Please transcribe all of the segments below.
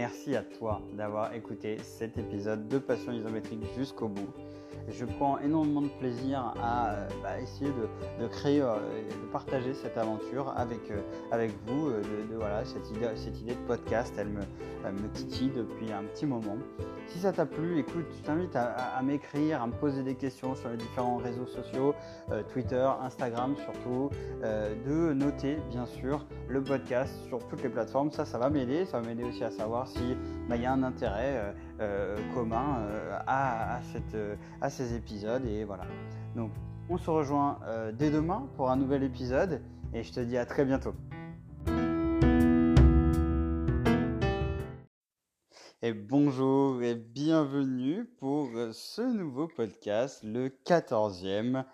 merci à toi d'avoir écouté cet épisode de Passion isométrique jusqu'au bout. Je prends énormément de plaisir à euh, bah, essayer de, créer, euh, de partager cette aventure avec, euh, avec vous. De, voilà, cette, idée, de podcast, elle me, titille depuis un petit moment. Si ça t'a plu, écoute, je t'invite à, m'écrire, à me poser des questions sur les différents réseaux sociaux, Twitter, Instagram surtout, de noter bien sûr le podcast sur toutes les plateformes. Ça, ça va m'aider. Ça va m'aider aussi à savoir s'il bah, y a un intérêt commun à, cette, à ces épisodes. Et voilà. Donc, on se rejoint euh, dès demain pour un nouvel épisode. Et je te dis à très bientôt. Et bonjour et bienvenue pour euh, ce nouveau podcast, le 14e.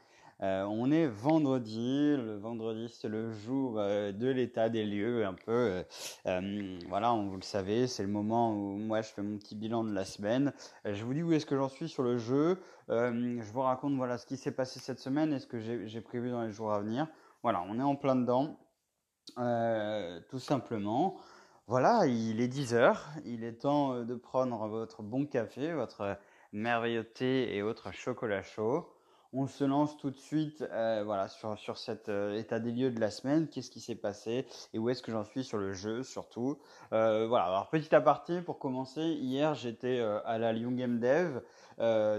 Euh, on est vendredi. Le vendredi, c'est le jour euh, de l'état des lieux, un peu. Euh, voilà, vous le savez, c'est le moment où moi je fais mon petit bilan de la semaine. je vous dis où est-ce que j'en suis sur le jeu. je vous raconte voilà ce qui s'est passé cette semaine et ce que j'ai prévu dans les jours à venir. Voilà, on est en plein dedans, tout simplement. Voilà, il est 10 heures. Il est temps de prendre votre bon café, votre merveilleux thé et autres chocolat chaud on se lance tout de suite euh, voilà, sur, sur cet euh, état des lieux de la semaine, qu'est-ce qui s'est passé et où est-ce que j'en suis sur le jeu surtout? Euh, voilà, alors petit aparté pour commencer, hier j'étais à la Lyon Game Dev,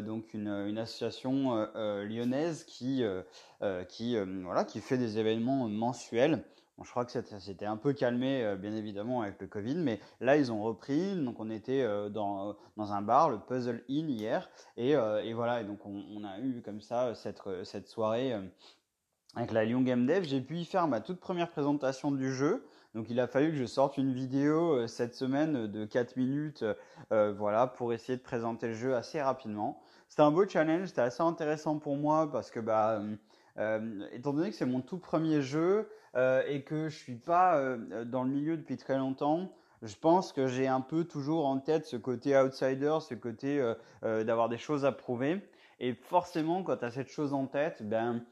donc une, une association lyonnaise qui, qui, voilà, qui fait des événements mensuels je crois que ça s'était un peu calmé, euh, bien évidemment, avec le Covid, mais là, ils ont repris. Donc, on était euh, dans, dans un bar, le Puzzle Inn, hier. Et, euh, voilà, et donc on, a eu comme ça cette, cette soirée avec la Lyon Game Dev. J'ai pu y faire ma toute première présentation du jeu. Donc, il a fallu que je sorte une vidéo cette semaine de 4 minutes voilà, pour essayer de présenter le jeu assez rapidement. C'était un beau challenge, c'était assez intéressant pour moi parce que, bah, étant donné que c'est mon tout premier jeu, euh, et que je suis pas euh, dans le milieu depuis très longtemps, je pense que j'ai un peu toujours en tête ce côté outsider, ce côté euh, d'avoir des choses à prouver. Et forcément, quand tu as cette chose en tête, ben,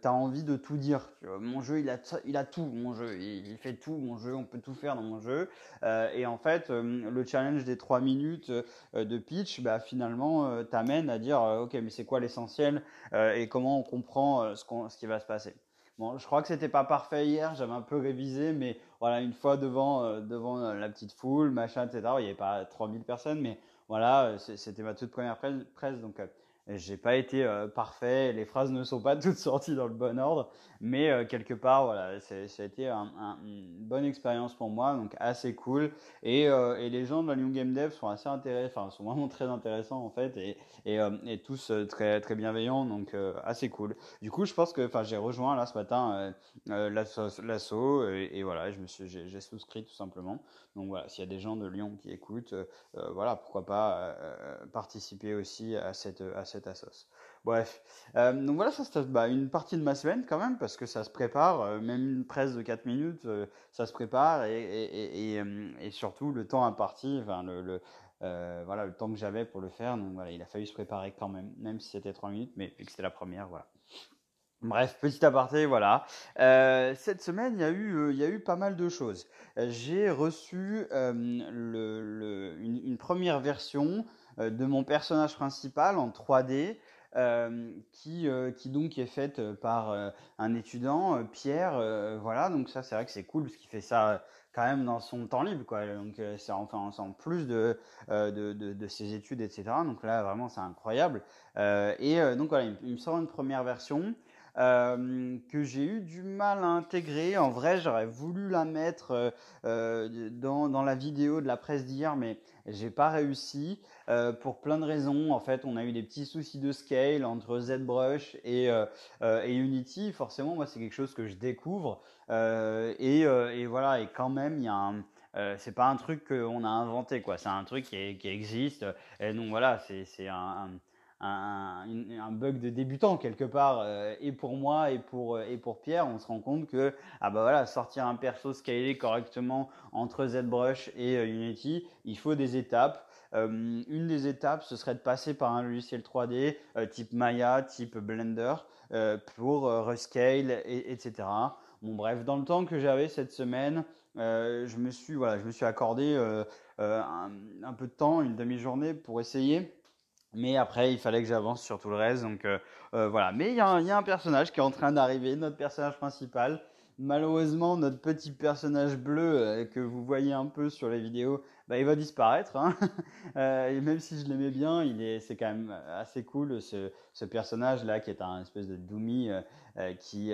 tu as envie de tout dire. Mon jeu, il a, il a tout, mon jeu. Il, fait tout, mon jeu. On peut tout faire dans mon jeu. et en fait, le challenge des trois minutes de pitch, bah, finalement, t'amène à dire, OK, mais c'est quoi l'essentiel et comment on comprend ce, ce qui va se passer. Bon, je crois que c'était pas parfait hier, j'avais un peu révisé, mais voilà, une fois devant, euh, devant euh, la petite foule, machin, etc. Il n'y avait pas 3000 personnes, mais voilà, euh, c'était ma toute première presse, donc j'ai pas été euh, parfait, les phrases ne sont pas toutes sorties dans le bon ordre, mais euh, quelque part, voilà, ça a été une bonne expérience pour moi, donc assez cool. Et, euh, et, les gens de la New Game Dev sont assez intéressants, enfin, sont vraiment très intéressants en fait, et, et, tous très, très bienveillants, donc assez cool. Du coup, je pense que, j'ai rejoint là ce matin l'assaut, et, voilà, j'ai souscrit tout simplement. Donc voilà, s'il y a des gens de Lyon qui écoutent, voilà, pourquoi pas participer aussi à cette assos. Bref, euh, donc voilà, ça c'est bah, une partie de ma semaine quand même, parce que ça se prépare, euh, même une presse de 4 minutes, euh, ça se prépare, et, et, et, surtout le temps imparti, le, le voilà, le temps que j'avais pour le faire, donc voilà, il a fallu se préparer quand même, même si c'était 3 minutes, mais vu que c'était la première, voilà. Bref, petit aparté, voilà. Cette semaine, il y, a eu, il y a eu pas mal de choses. J'ai reçu euh, le, une, première version de mon personnage principal en 3D. Euh, qui, euh, qui donc est faite par un étudiant, Pierre. voilà, donc ça c'est vrai que c'est cool parce qu'il fait ça quand même dans son temps libre, quoi. Donc c'est enfin en plus de, de, de, de, ses études, etc. Donc là vraiment c'est incroyable. et donc voilà, il, il, me sort une première version. Euh, que j'ai eu du mal à intégrer. En vrai, j'aurais voulu la mettre euh, euh, dans, dans, la vidéo de la presse d'hier, mais j'ai pas réussi pour plein de raisons. En fait, on a eu des petits soucis de scale entre ZBrush et, et Unity. Forcément, moi, c'est quelque chose que je découvre. Et, voilà, et quand même, il y a un c'est pas un truc qu'on a inventé quoi c'est un truc qui, qui, existe et donc voilà c'est un, un, bug de débutant quelque part euh, et pour moi et pour euh, et pour Pierre on se rend compte que ah bah voilà sortir un perso scalé correctement entre ZBrush et euh, Unity il faut des étapes une des étapes ce serait de passer par un logiciel 3D type Maya type Blender pour rescale et, etc bon bref dans le temps que j'avais cette semaine je me suis voilà je me suis accordé un, peu de temps, une demi-journée pour essayer. Mais après, il fallait que j'avance sur tout le reste. Donc voilà. Mais il y, a un personnage qui est en train d'arriver, notre personnage principal. Malheureusement, notre petit personnage bleu que vous voyez un peu sur les vidéos, bah, il va disparaître. Hein. Euh, et même si je l'aimais bien, il est, c'est quand même assez cool ce, ce personnage-là qui est un espèce de Doomy euh, euh, qui,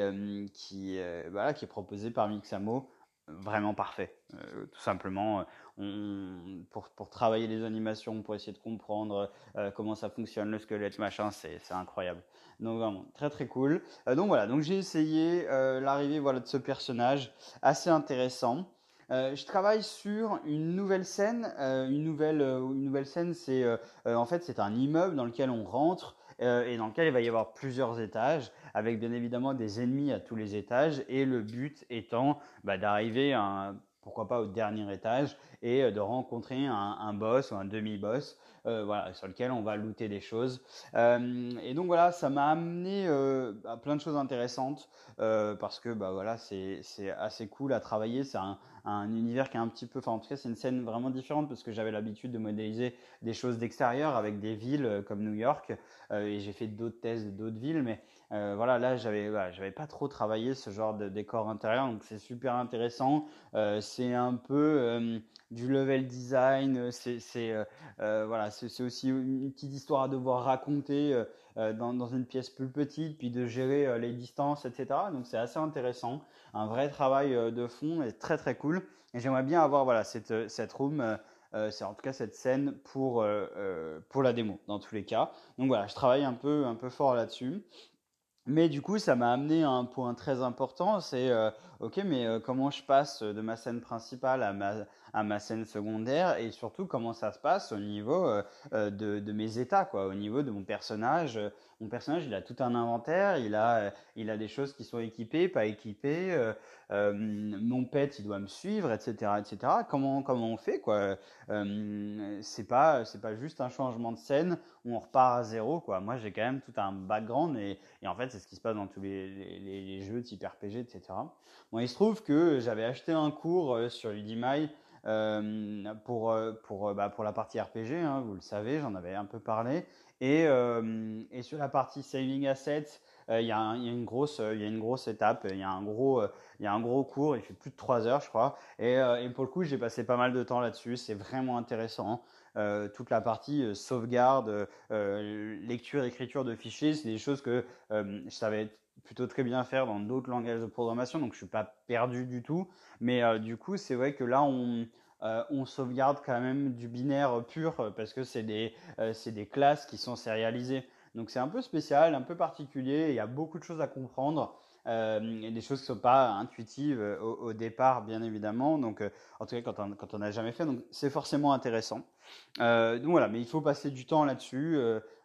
qui, voilà, qui est proposé par Mixamo. Vraiment parfait, tout simplement. On, pour, pour, travailler les animations, pour essayer de comprendre comment ça fonctionne, le squelette, machin, c'est, incroyable. Donc vraiment très très cool. donc voilà, donc j'ai essayé l'arrivée voilà de ce personnage assez intéressant. Euh, je travaille sur une nouvelle scène. Euh, une nouvelle, euh, une nouvelle scène, c'est en fait c'est un immeuble dans lequel on rentre et dans lequel il va y avoir plusieurs étages, avec bien évidemment des ennemis à tous les étages. Et le but étant bah, d'arriver à pourquoi pas au dernier étage et de rencontrer un, boss ou un demi-boss euh, voilà, sur lequel on va looter des choses. Euh, et donc voilà, ça m'a amené euh, à plein de choses intéressantes parce que bah voilà, c'est assez cool à travailler. C'est un, un univers qui est un petit peu, en tout cas c'est une scène vraiment différente parce que j'avais l'habitude de modéliser des choses d'extérieur avec des villes comme New York et j'ai fait d'autres tests d'autres villes, mais voilà là j'avais voilà, j'avais pas trop travaillé ce genre de décor intérieur donc c'est super intéressant. c'est un peu du level design, c'est voilà c'est aussi une petite histoire à devoir raconter euh, euh, dans, une pièce plus petite, puis de gérer euh, les distances, etc. Donc c'est assez intéressant, un vrai travail de fond et très très cool. Et j'aimerais bien avoir voilà cette cette room. c'est en tout cas cette scène pour pour la démo dans tous les cas. Donc voilà, je travaille un peu un peu fort là-dessus. Mais du coup, ça m'a amené à un point très important, c'est ok, mais comment je passe de ma scène principale à ma, à ma scène secondaire et surtout comment ça se passe au niveau euh, euh, de, de, mes états, quoi, au niveau de mon personnage. Mon personnage, il a tout un inventaire, il a, il a des choses qui sont équipées, pas équipées. Euh, mon pet, il doit me suivre, etc., etc. Comment, comment on fait, quoi? C'est pas, c'est pas juste un changement de scène où on repart à zéro, quoi. Moi, j'ai quand même tout un background et, et en fait, c'est ce qui se passe dans tous les, les, les jeux type RPG, etc. Bon, il se trouve que j'avais acheté un cours sur Udemy euh, pour, euh, pour, euh, bah, pour la partie RPG, hein, vous le savez, j'en avais un peu parlé. Et, et sur la partie saving assets, il y, y, a une grosse, il y a une grosse étape, il y a un gros, il y a un gros cours, il fait plus de 3 heures, je crois. Et, et pour le coup, j'ai passé pas mal de temps là-dessus. C'est vraiment intéressant. Euh, toute la partie sauvegarde, euh, lecture, écriture de fichiers, c'est des choses que je savais plutôt très bien faire dans d'autres langages de programmation, donc je suis pas perdu du tout. Mais euh, du coup, c'est vrai que là, on, euh, on sauvegarde quand même du binaire pur parce que c'est des, euh, des classes qui sont sérialisées. Donc c'est un peu spécial, un peu particulier. Il y a beaucoup de choses à comprendre. Euh, et des choses qui sont pas intuitives au, départ, bien évidemment. Donc, en tout cas, quand on quand n'a jamais fait, donc c'est forcément intéressant. donc voilà, mais il faut passer du temps là-dessus.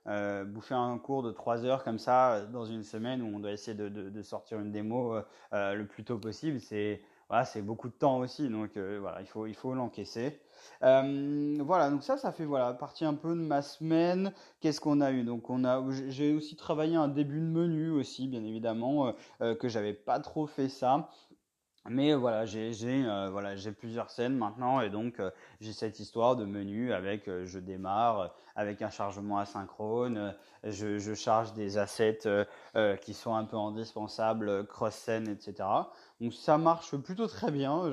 Euh, bouffer un cours de 3 heures comme ça euh, dans une semaine où on doit essayer de, sortir une démo euh, le plus tôt possible, c'est voilà, beaucoup de temps aussi, donc voilà, il faut il faut l'encaisser. voilà, donc ça, ça fait voilà partie un peu de ma semaine. Qu'est-ce qu'on a eu? Donc j'ai aussi travaillé un début de menu aussi, bien évidemment, que j'avais pas trop fait ça. Mais voilà, j'ai voilà, j'ai plusieurs scènes maintenant et donc j'ai cette histoire de menu avec je démarre, avec un chargement asynchrone, euh, je, charge des assets euh, euh, qui sont un peu indispensables, cross-scène, etc. Donc ça marche plutôt très bien.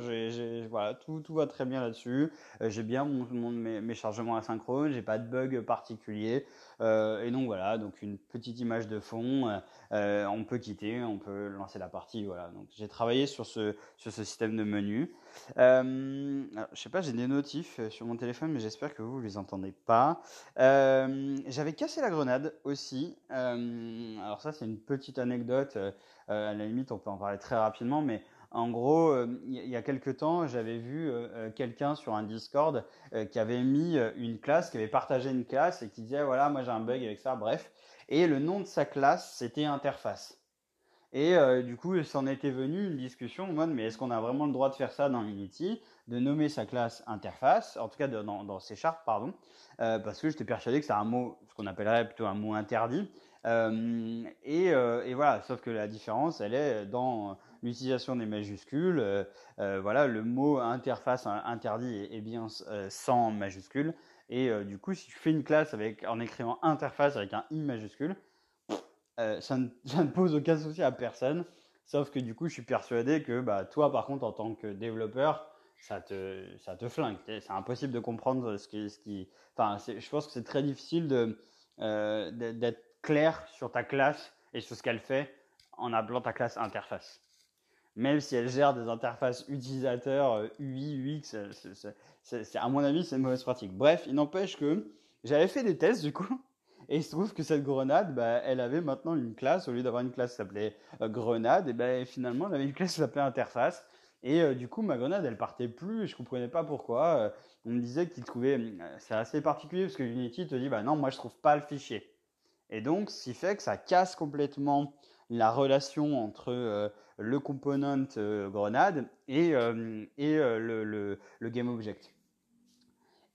Voilà, tout, tout va très bien là-dessus. j'ai bien mon, mes, mes, chargements asynchrones, j'ai pas de bug particulier. Et donc voilà, donc une petite image de fond. On peut quitter, on peut lancer la partie. Voilà. Donc j'ai travaillé sur ce sur ce système de menu. Euh, je sais pas, j'ai des notifs sur mon téléphone, mais j'espère que vous, vous les entendez pas. Euh, j'avais cassé la grenade aussi. Euh, alors ça, c'est une petite anecdote. Euh, à la limite, on peut en parler très rapidement, mais en gros, il y a quelques temps, j'avais vu quelqu'un sur un Discord qui avait mis une classe, qui avait partagé une classe et qui disait voilà, moi j'ai un bug avec ça, bref. Et le nom de sa classe, c'était interface. Et du coup, s'en était venu une discussion en mode mais est-ce qu'on a vraiment le droit de faire ça dans Unity de nommer sa classe interface, en tout cas dans, dans C Sharp, pardon, euh, parce que j'étais persuadé que c'est un mot, ce qu'on appellerait plutôt un mot interdit. Euh, et, euh, voilà, sauf que la différence, elle est dans, l'utilisation des majuscules. voilà, le mot interface interdit est, bien sans majuscules. Et du coup, si tu fais une classe avec, en écrivant interface avec un i majuscule, ça ne, ça, ne, pose aucun souci à personne. Sauf que du coup, je suis persuadé que bah, toi, par contre, en tant que développeur, ça te, ça te flingue. C'est impossible de comprendre ce qui. Ce qui... Enfin, je pense que c'est très difficile euh, d'être clair sur ta classe et sur ce qu'elle fait en appelant ta classe interface. Même si elle gère des interfaces utilisateurs UI, UX, c'est, à mon avis, c'est une mauvaise pratique. Bref, il n'empêche que j'avais fait des tests du coup. Et il se trouve que cette grenade, bah, elle avait maintenant une classe, au lieu d'avoir une classe qui s'appelait euh, grenade, et ben finalement elle avait une classe qui s'appelait interface. Et euh, du coup, ma grenade, elle partait plus et je comprenais pas pourquoi. Euh, on me disait qu'il trouvait, c'est assez particulier parce que Unity te dit, bah non, moi je trouve pas le fichier. Et donc, ce qui fait que ça casse complètement la relation entre le component grenade et, et le, le, le, game object.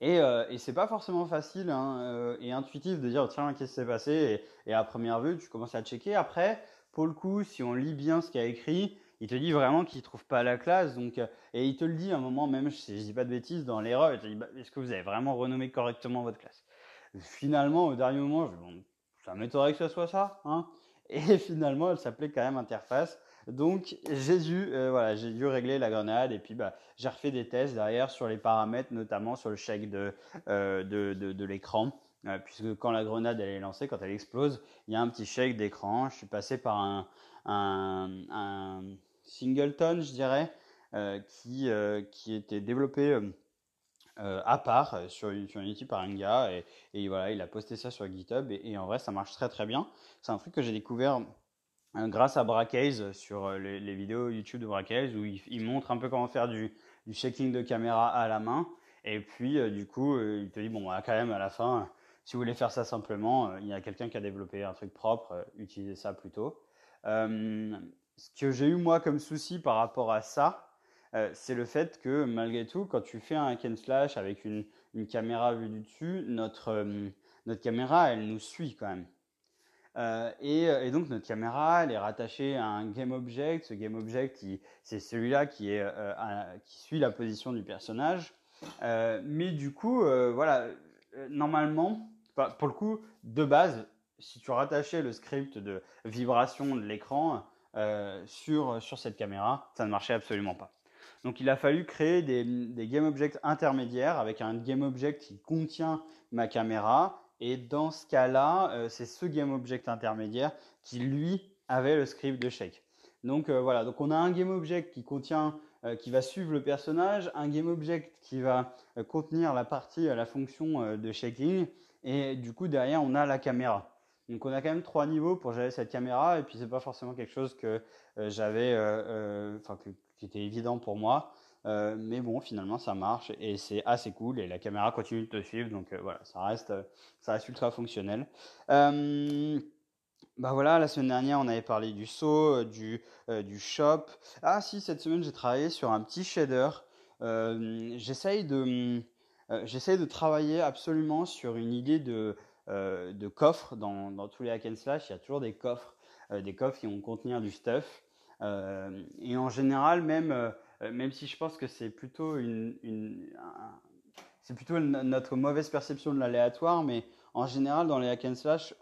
Et, et c'est pas forcément facile hein, et intuitif de dire tiens qu'est-ce qui s'est passé? Et, à première vue tu commences à checker. Après, pour le coup, si on lit bien ce qu'il a écrit, il te dit vraiment qu'il trouve pas la classe. Donc, euh, et il te le dit à un moment, même si je dis pas de bêtises, dans l'erreur, il te dit bah, est-ce que vous avez vraiment renommé correctement votre classe? Finalement, au dernier moment, je bon, ça m'étonnerait que ce soit ça. Hein et finalement, elle s'appelait quand même interface. Donc j'ai dû, euh, voilà, j'ai dû régler la grenade et puis bah, j'ai refait des tests derrière sur les paramètres, notamment sur le shake de, euh, de, de, l'écran. puisque quand la grenade elle est lancée, quand elle explose, il y a un petit shake d'écran. Je suis passé par un, un, Singleton, je dirais, euh, qui, euh, qui était développé euh, à part sur, sur, Unity par un gars et, et, voilà, il a posté ça sur GitHub et, en vrai ça marche très très bien. C'est un truc que j'ai découvert grâce à Bracase sur les, les, vidéos YouTube de Bracase où il, montre un peu comment faire du, du de caméra à la main et puis du coup il te dit bon bah, quand même à la fin si vous voulez faire ça simplement il y a quelqu'un qui a développé un truc propre utilisez ça plutôt. Euh, ce que j'ai eu moi comme souci par rapport à ça, euh, c'est le fait que malgré tout, quand tu fais un hack and slash avec une, une caméra vue du dessus, notre, euh, notre caméra, elle nous suit quand même. Euh, et, et, donc notre caméra, elle est rattachée à un game object. Ce game object, c'est celui-là qui, est, qui suit la position du personnage. mais du coup, voilà, normalement, pour le coup, de base, si tu rattachais le script de vibration de l'écran, euh, sur, sur cette caméra, ça ne marchait absolument pas. Donc il a fallu créer des, des game objects intermédiaires avec un game object qui contient ma caméra. Et dans ce cas-là, euh, c'est ce game object intermédiaire qui lui avait le script de shake. Donc euh, voilà, donc on a un game object qui contient, qui va suivre le personnage, un game object qui va contenir la partie, la fonction de shaking, et du coup derrière on a la caméra. Donc on a quand même trois niveaux pour gérer cette caméra et puis c'est pas forcément quelque chose que euh, j'avais, euh, euh, enfin qui était évident pour moi. Mais bon, finalement, ça marche et c'est assez cool et la caméra continue de te suivre, donc voilà, ça reste, ça reste ultra fonctionnel. bah voilà, la semaine dernière, on avait parlé du saut, du, du shop. Ah si, cette semaine, j'ai travaillé sur un petit shader. j'essaye de, j'essaye de travailler absolument sur une idée de euh, de coffres dans, dans, tous les hack and slash. Il y a toujours des coffres, euh, des coffres qui vont contenir du stuff. Euh, et en général, même, même si je pense que c'est plutôt une, c'est plutôt notre mauvaise perception de l'aléatoire, mais en général, dans les hack and slash,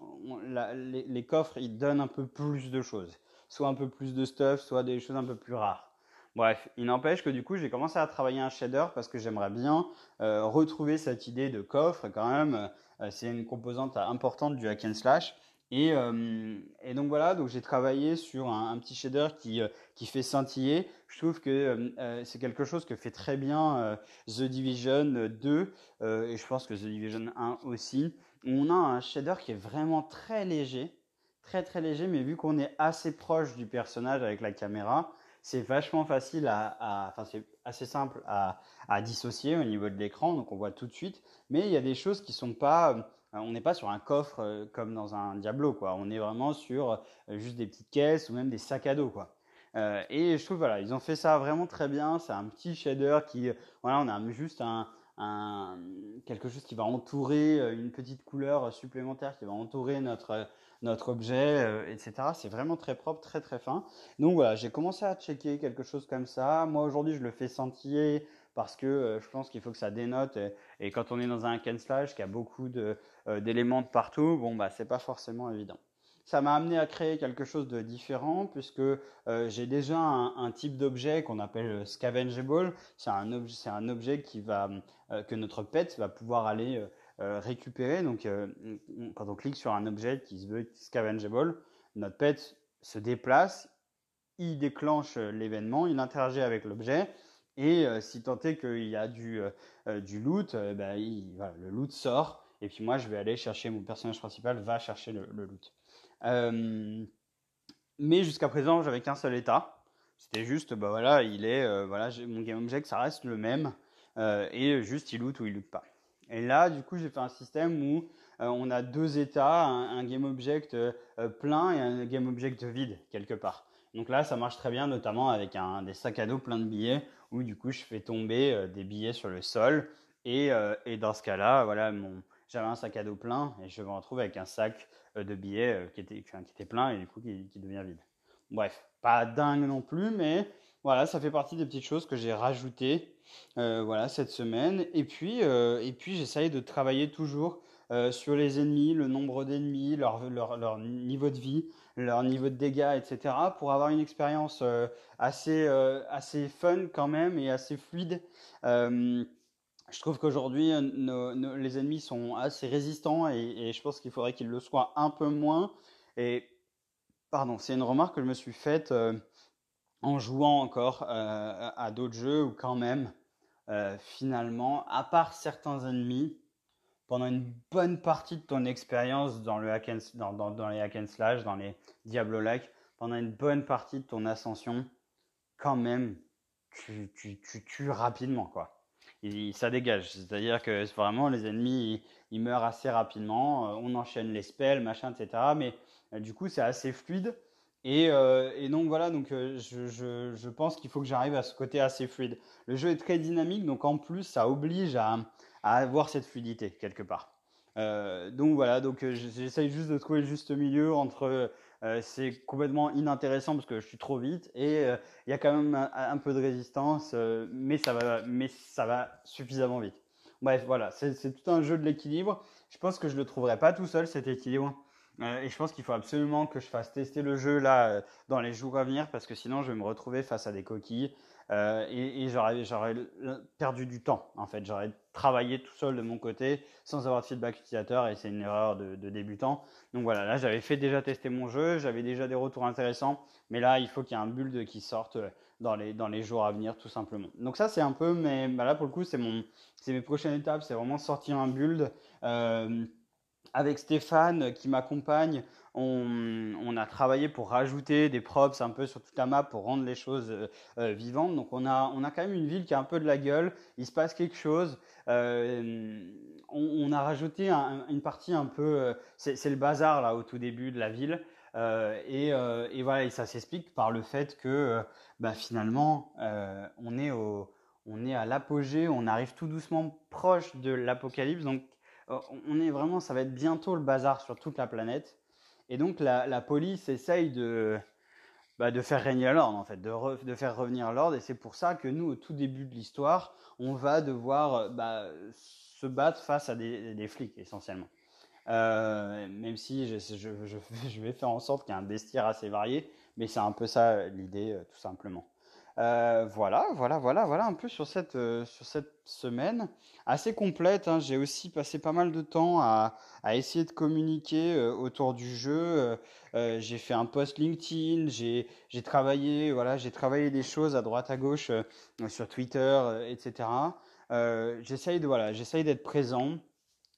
les, coffres, ils donnent un peu plus de choses. Soit un peu plus de stuff, soit des choses un peu plus rares. Bref, il n'empêche que du coup, j'ai commencé à travailler un shader parce que j'aimerais bien euh, retrouver cette idée de coffre quand même. Euh, c'est une composante importante du hack and slash. Et, euh, et donc voilà, donc j'ai travaillé sur un, un, petit shader qui, qui fait scintiller. Je trouve que c'est quelque chose que fait très bien The Division 2 et je pense que The Division 1 aussi. On a un shader qui est vraiment très léger, très très léger, mais vu qu'on est assez proche du personnage avec la caméra, c'est vachement facile à, enfin c'est assez simple à, à, dissocier au niveau de l'écran, donc on voit tout de suite. Mais il y a des choses qui sont pas, euh, on n'est pas sur un coffre euh, comme dans un Diablo, quoi. On est vraiment sur euh, juste des petites caisses ou même des sacs à dos, quoi. Euh, et je trouve voilà, ils ont fait ça vraiment très bien. C'est un petit shader qui, voilà, on a juste un, quelque chose qui va entourer une petite couleur supplémentaire qui va entourer notre notre objet, etc. C'est vraiment très propre, très très fin. Donc voilà, j'ai commencé à checker quelque chose comme ça. Moi aujourd'hui, je le fais scintiller parce que je pense qu'il faut que ça dénote. Et, quand on est dans un hack and slash qui a beaucoup d'éléments de, partout, bon bah c'est pas forcément évident ça m'a amené à créer quelque chose de différent puisque euh, j'ai déjà un, type d'objet qu'on appelle euh, scavengeable. C'est un, objet, qui va, euh, que notre pet va pouvoir aller récupérer. Donc, quand on clique sur un objet qui se veut scavengeable, notre pet se déplace, il déclenche l'événement, il interagit avec l'objet. Et si tant est qu'il y a du, du loot, ben, le loot sort. Et puis moi, je vais aller chercher, mon personnage principal va chercher le loot. Euh, mais jusqu'à présent, j'avais qu'un seul état. C'était juste, bah voilà, il est, euh, voilà, mon game object, ça reste le même, euh, et juste il loot ou il loot pas. Et là, du coup, j'ai fait un système où on a deux états, un, game object plein et un game object vide quelque part. Donc là, ça marche très bien, notamment avec un, des sacs à dos pleins de billets, où du coup, je fais tomber des billets sur le sol. Et, et dans ce cas-là, voilà, mon, j'avais un sac à dos plein et je me retrouve avec un sac euh, de billets euh, qui était, qui était plein et du coup qui, devient vide. Bref, pas dingue non plus, mais voilà, ça fait partie des petites choses que j'ai rajoutées euh, voilà, cette semaine. Et puis, puis j'essaye de travailler toujours sur les ennemis, le nombre d'ennemis, leur, leur, leur, niveau de vie, leur niveau de dégâts, etc. pour avoir une expérience assez, assez fun quand même et assez fluide je trouve qu'aujourd'hui, euh, les ennemis sont assez résistants et, je pense qu'il faudrait qu'ils le soient un peu moins. Et pardon, c'est une remarque que je me suis faite euh, en jouant encore euh, à d'autres jeux où quand même, finalement, à part certains ennemis, pendant une bonne partie de ton expérience dans, le dans, les hack and dans les Diablo-like, pendant une bonne partie de ton ascension, quand même, tu, tu, tu tues rapidement, quoi ça dégage. C'est-à-dire que vraiment, les ennemis, ils, meurent assez rapidement. Euh, on enchaîne les spells, machin, etc. Mais euh, du coup, c'est assez fluide. Et, euh, donc voilà, donc je, je, pense qu'il faut que j'arrive à ce côté assez fluide. Le jeu est très dynamique, donc en plus, ça oblige à, à avoir cette fluidité quelque part. donc voilà, donc j'essaye juste de trouver le juste milieu entre c'est complètement inintéressant parce que je suis trop vite et euh, il y a quand même un, peu de résistance, euh, mais, ça va, mais ça va suffisamment vite. Bref, voilà, c'est tout un jeu de l'équilibre. Je pense que je ne le trouverai pas tout seul cet équilibre. et je pense qu'il faut absolument que je fasse tester le jeu là dans les jours à venir parce que sinon je vais me retrouver face à des coquilles euh, et, j'aurais, perdu du temps, en fait. J'aurais travaillé tout seul de mon côté sans avoir de feedback utilisateur et c'est une erreur de, débutant. Donc voilà, là j'avais fait déjà tester mon jeu, j'avais déjà des retours intéressants, mais là il faut qu'il y ait un build qui sorte dans les, jours à venir tout simplement. Donc ça c'est un peu, mais bah là pour le coup c'est mes prochaines étapes, c'est vraiment sortir un build. Euh, avec Stéphane qui m'accompagne, on, a travaillé pour rajouter des props un peu sur toute la map pour rendre les choses euh, euh, vivantes. Donc on a, on a quand même une ville qui a un peu de la gueule, il se passe quelque chose. Euh, on, a rajouté une partie un peu, c'est le bazar là au tout début de la ville. Et, voilà, et ça s'explique par le fait que bah, finalement on est au, on est à l'apogée, on arrive tout doucement proche de l'apocalypse. Donc on est vraiment, ça va être bientôt le bazar sur toute la planète. Et donc la, police essaye de, bah, faire régner l'ordre, en fait, de, faire revenir l'ordre. Et c'est pour ça que nous, au tout début de l'histoire, on va devoir bah, se battre face à des, flics, essentiellement. Euh, même si je, vais faire en sorte qu'il y ait un bestiaire assez varié, mais c'est un peu ça l'idée, euh, tout simplement. Euh, voilà, voilà, voilà, voilà un peu sur cette, euh, sur cette semaine assez complète. Hein. J'ai aussi passé pas mal de temps à, à essayer de communiquer euh, autour du jeu. j'ai fait un post LinkedIn, j'ai, travaillé, voilà, j'ai travaillé des choses à droite à gauche sur Twitter, etc. j'essaye de voilà, j'essaye d'être présent.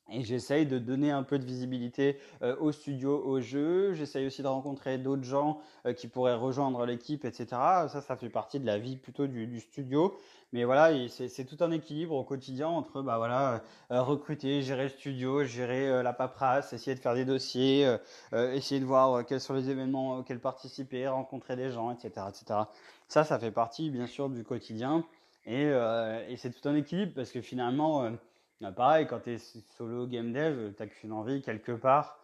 Et j'essaye de donner un peu de visibilité euh, au studio, au jeu. J'essaye aussi de rencontrer d'autres gens euh, qui pourraient rejoindre l'équipe, etc. Ça, ça fait partie de la vie plutôt du, studio. Mais voilà, c'est tout un équilibre au quotidien entre bah voilà, euh, recruter, gérer le studio, gérer la paperasse, essayer de faire des dossiers, essayer de voir quels sont les événements auxquels participer, rencontrer des gens, etc., etc. Ça, ça fait partie bien sûr du quotidien. Et, c'est tout un équilibre parce que finalement pareil, quand tu es solo game dev, tu n'as qu'une envie quelque part,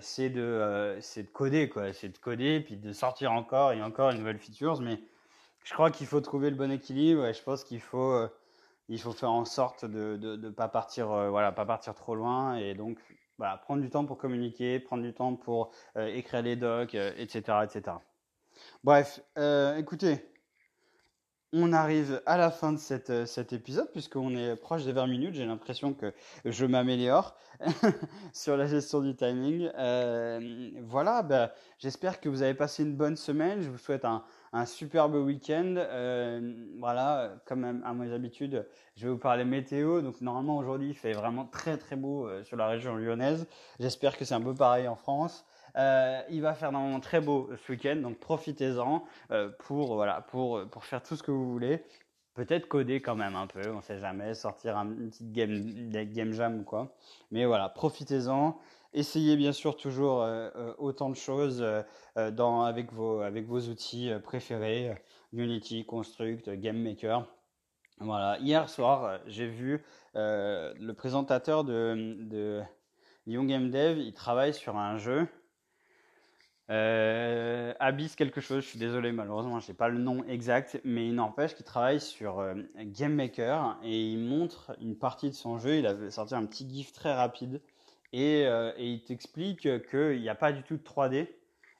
c'est de, de coder, quoi. C'est de coder, puis de sortir encore et encore une nouvelle features. Mais je crois qu'il faut trouver le bon équilibre et je pense qu'il faut, faut faire en sorte de ne pas, partir, voilà, pas partir trop loin et donc prendre du temps pour communiquer, prendre du temps pour écrire les docs, etc., etc. Bref, écoutez, on arrive à la fin de euh, cet épisode, puisqu'on est proche des 20 minutes. J'ai l'impression que je m'améliore sur la gestion du timing. Euh, voilà, bah, j'espère que vous avez passé une bonne semaine. Je vous souhaite un, superbe week-end. Euh, voilà, comme à mes habitudes, je vais vous parler météo. Donc normalement aujourd'hui, il fait vraiment très très beau sur la région lyonnaise. J'espère que c'est un peu pareil en France. Euh, il va faire normalement très beau ce week-end, donc profitez-en euh, pour, voilà, pour, pour faire tout ce que vous voulez. Peut-être coder quand même un peu, on sait jamais, sortir un, une petite game, game jam ou quoi. Mais voilà, profitez-en. Essayez bien sûr toujours euh, autant de choses dans, avec, vos, avec vos outils préférés, Unity, Construct, Game Maker. Voilà, hier soir, j'ai vu le présentateur de, de Young Game Dev, il travaille sur un jeu euh, Abyss quelque chose, je suis désolé, malheureusement, je n'ai pas le nom exact, mais il n'empêche qu'il travaille sur euh, Game Maker et il montre une partie de son jeu. Il a sorti un petit GIF très rapide et, euh, il t'explique qu'il n'y a pas du tout de 3D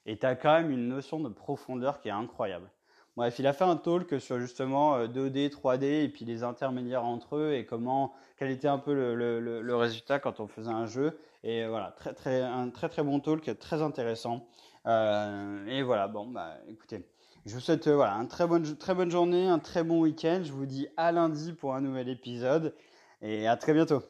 et tu as quand même une notion de profondeur qui est incroyable. Bref, il a fait un talk sur justement 2D, euh, 3D et puis les intermédiaires entre eux et comment, quel était un peu le, résultat quand on faisait un jeu. Et voilà, très, très, un très très bon talk, très intéressant. Euh, et voilà, bon, bah écoutez, je vous souhaite euh, voilà, une très bonne, très bonne journée, un très bon week-end. Je vous dis à lundi pour un nouvel épisode et à très bientôt.